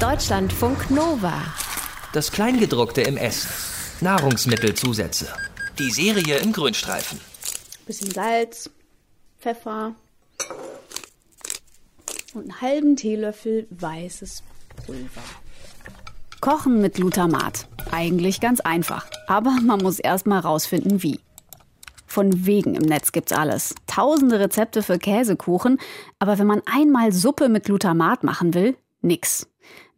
Deutschlandfunk Nova. Das Kleingedruckte im Essen. Nahrungsmittelzusätze. Die Serie im Grünstreifen. Bisschen Salz, Pfeffer und einen halben Teelöffel weißes Pulver. Kochen mit Glutamat. Eigentlich ganz einfach. Aber man muss erst mal rausfinden, wie. Von wegen im Netz gibt's alles. Tausende Rezepte für Käsekuchen. Aber wenn man einmal Suppe mit Glutamat machen will, nix.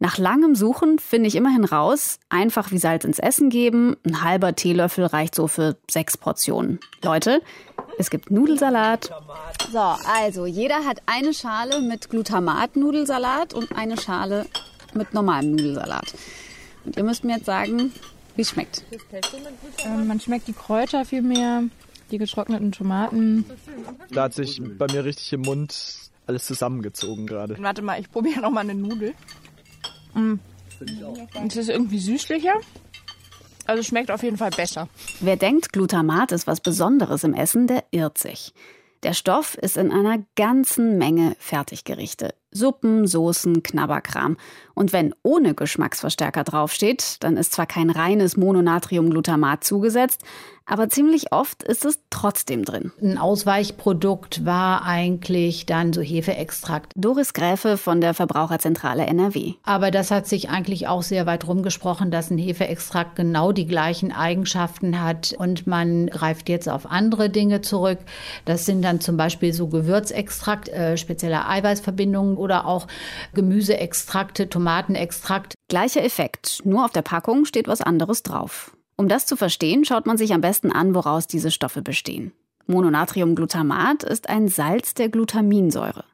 Nach langem Suchen finde ich immerhin raus, einfach wie Salz ins Essen geben, ein halber Teelöffel reicht so für sechs Portionen. Leute, es gibt Nudelsalat. So, also jeder hat eine Schale mit Glutamat-Nudelsalat und eine Schale mit normalem Nudelsalat. Und ihr müsst mir jetzt sagen, wie es schmeckt. Ähm, man schmeckt die Kräuter viel mehr, die getrockneten Tomaten. Da hat sich bei mir richtig im Mund alles zusammengezogen gerade. Warte mal, ich probiere noch mal eine Nudel. Mm. Es ist irgendwie süßlicher. Also schmeckt auf jeden Fall besser. Wer denkt, Glutamat ist was Besonderes im Essen, der irrt sich. Der Stoff ist in einer ganzen Menge Fertiggerichte. Suppen, Soßen, Knabberkram. Und wenn ohne Geschmacksverstärker draufsteht, dann ist zwar kein reines Mononatriumglutamat zugesetzt, aber ziemlich oft ist es trotzdem drin. Ein Ausweichprodukt war eigentlich dann so Hefeextrakt. Doris Gräfe von der Verbraucherzentrale NRW. Aber das hat sich eigentlich auch sehr weit rumgesprochen, dass ein Hefeextrakt genau die gleichen Eigenschaften hat und man greift jetzt auf andere Dinge zurück. Das sind dann zum Beispiel so Gewürzextrakt, äh, spezielle Eiweißverbindungen oder auch Gemüseextrakte, Tomatenextrakt. Gleicher Effekt, nur auf der Packung steht was anderes drauf. Um das zu verstehen, schaut man sich am besten an, woraus diese Stoffe bestehen. Mononatriumglutamat ist ein Salz der Glutaminsäure.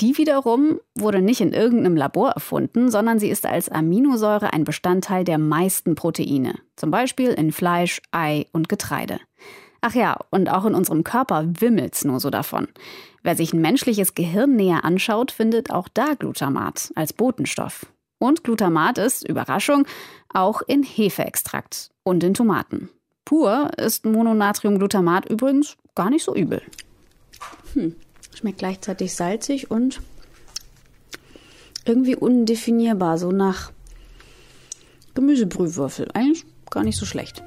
Die wiederum wurde nicht in irgendeinem Labor erfunden, sondern sie ist als Aminosäure ein Bestandteil der meisten Proteine, zum Beispiel in Fleisch, Ei und Getreide. Ach ja, und auch in unserem Körper wimmelt's nur so davon. Wer sich ein menschliches Gehirn näher anschaut, findet auch da Glutamat als Botenstoff. Und Glutamat ist, Überraschung, auch in Hefeextrakt und in Tomaten. Pur ist Mononatriumglutamat übrigens gar nicht so übel. Hm. Schmeckt gleichzeitig salzig und irgendwie undefinierbar, so nach Gemüsebrühwürfel. Eigentlich gar nicht so schlecht.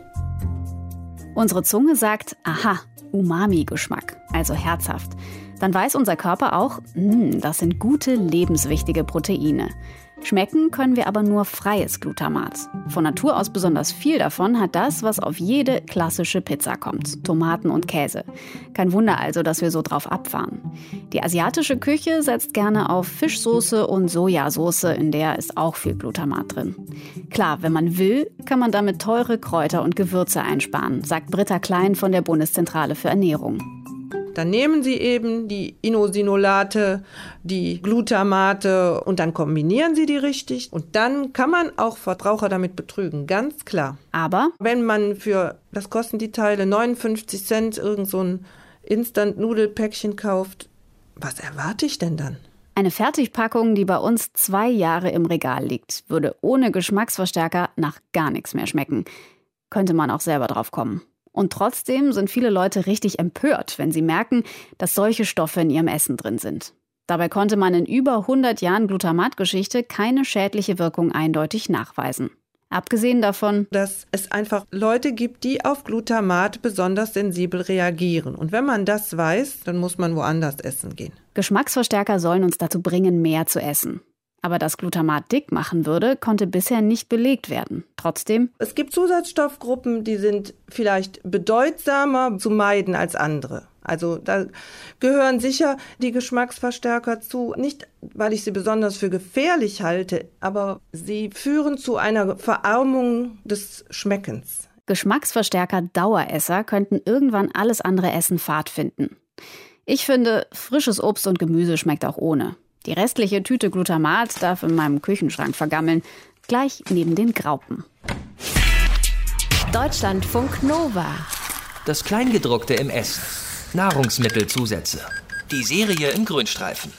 Unsere Zunge sagt, aha, Umami-Geschmack, also herzhaft. Dann weiß unser Körper auch, hm, das sind gute, lebenswichtige Proteine. Schmecken können wir aber nur freies Glutamat. Von Natur aus besonders viel davon hat das, was auf jede klassische Pizza kommt: Tomaten und Käse. Kein Wunder also, dass wir so drauf abfahren. Die asiatische Küche setzt gerne auf Fischsoße und Sojasauce, in der ist auch viel Glutamat drin. Klar, wenn man will, kann man damit teure Kräuter und Gewürze einsparen, sagt Britta Klein von der Bundeszentrale für Ernährung. Dann nehmen Sie eben die Inosinolate, die Glutamate und dann kombinieren Sie die richtig. Und dann kann man auch Verbraucher damit betrügen, ganz klar. Aber wenn man für, das kosten die Teile 59 Cent, irgend so ein Instant-Nudelpäckchen kauft, was erwarte ich denn dann? Eine Fertigpackung, die bei uns zwei Jahre im Regal liegt, würde ohne Geschmacksverstärker nach gar nichts mehr schmecken. Könnte man auch selber drauf kommen. Und trotzdem sind viele Leute richtig empört, wenn sie merken, dass solche Stoffe in ihrem Essen drin sind. Dabei konnte man in über 100 Jahren Glutamatgeschichte keine schädliche Wirkung eindeutig nachweisen. Abgesehen davon, dass es einfach Leute gibt, die auf Glutamat besonders sensibel reagieren. Und wenn man das weiß, dann muss man woanders essen gehen. Geschmacksverstärker sollen uns dazu bringen, mehr zu essen. Aber dass Glutamat dick machen würde, konnte bisher nicht belegt werden. Trotzdem. Es gibt Zusatzstoffgruppen, die sind vielleicht bedeutsamer zu meiden als andere. Also da gehören sicher die Geschmacksverstärker zu, nicht weil ich sie besonders für gefährlich halte, aber sie führen zu einer Verarmung des Schmeckens. Geschmacksverstärker Daueresser könnten irgendwann alles andere Essen Fahrt finden. Ich finde, frisches Obst und Gemüse schmeckt auch ohne. Die restliche Tüte Glutamat darf in meinem Küchenschrank vergammeln, gleich neben den Graupen. Deutschlandfunk Nova. Das Kleingedruckte im Essen. Nahrungsmittelzusätze. Die Serie im Grünstreifen.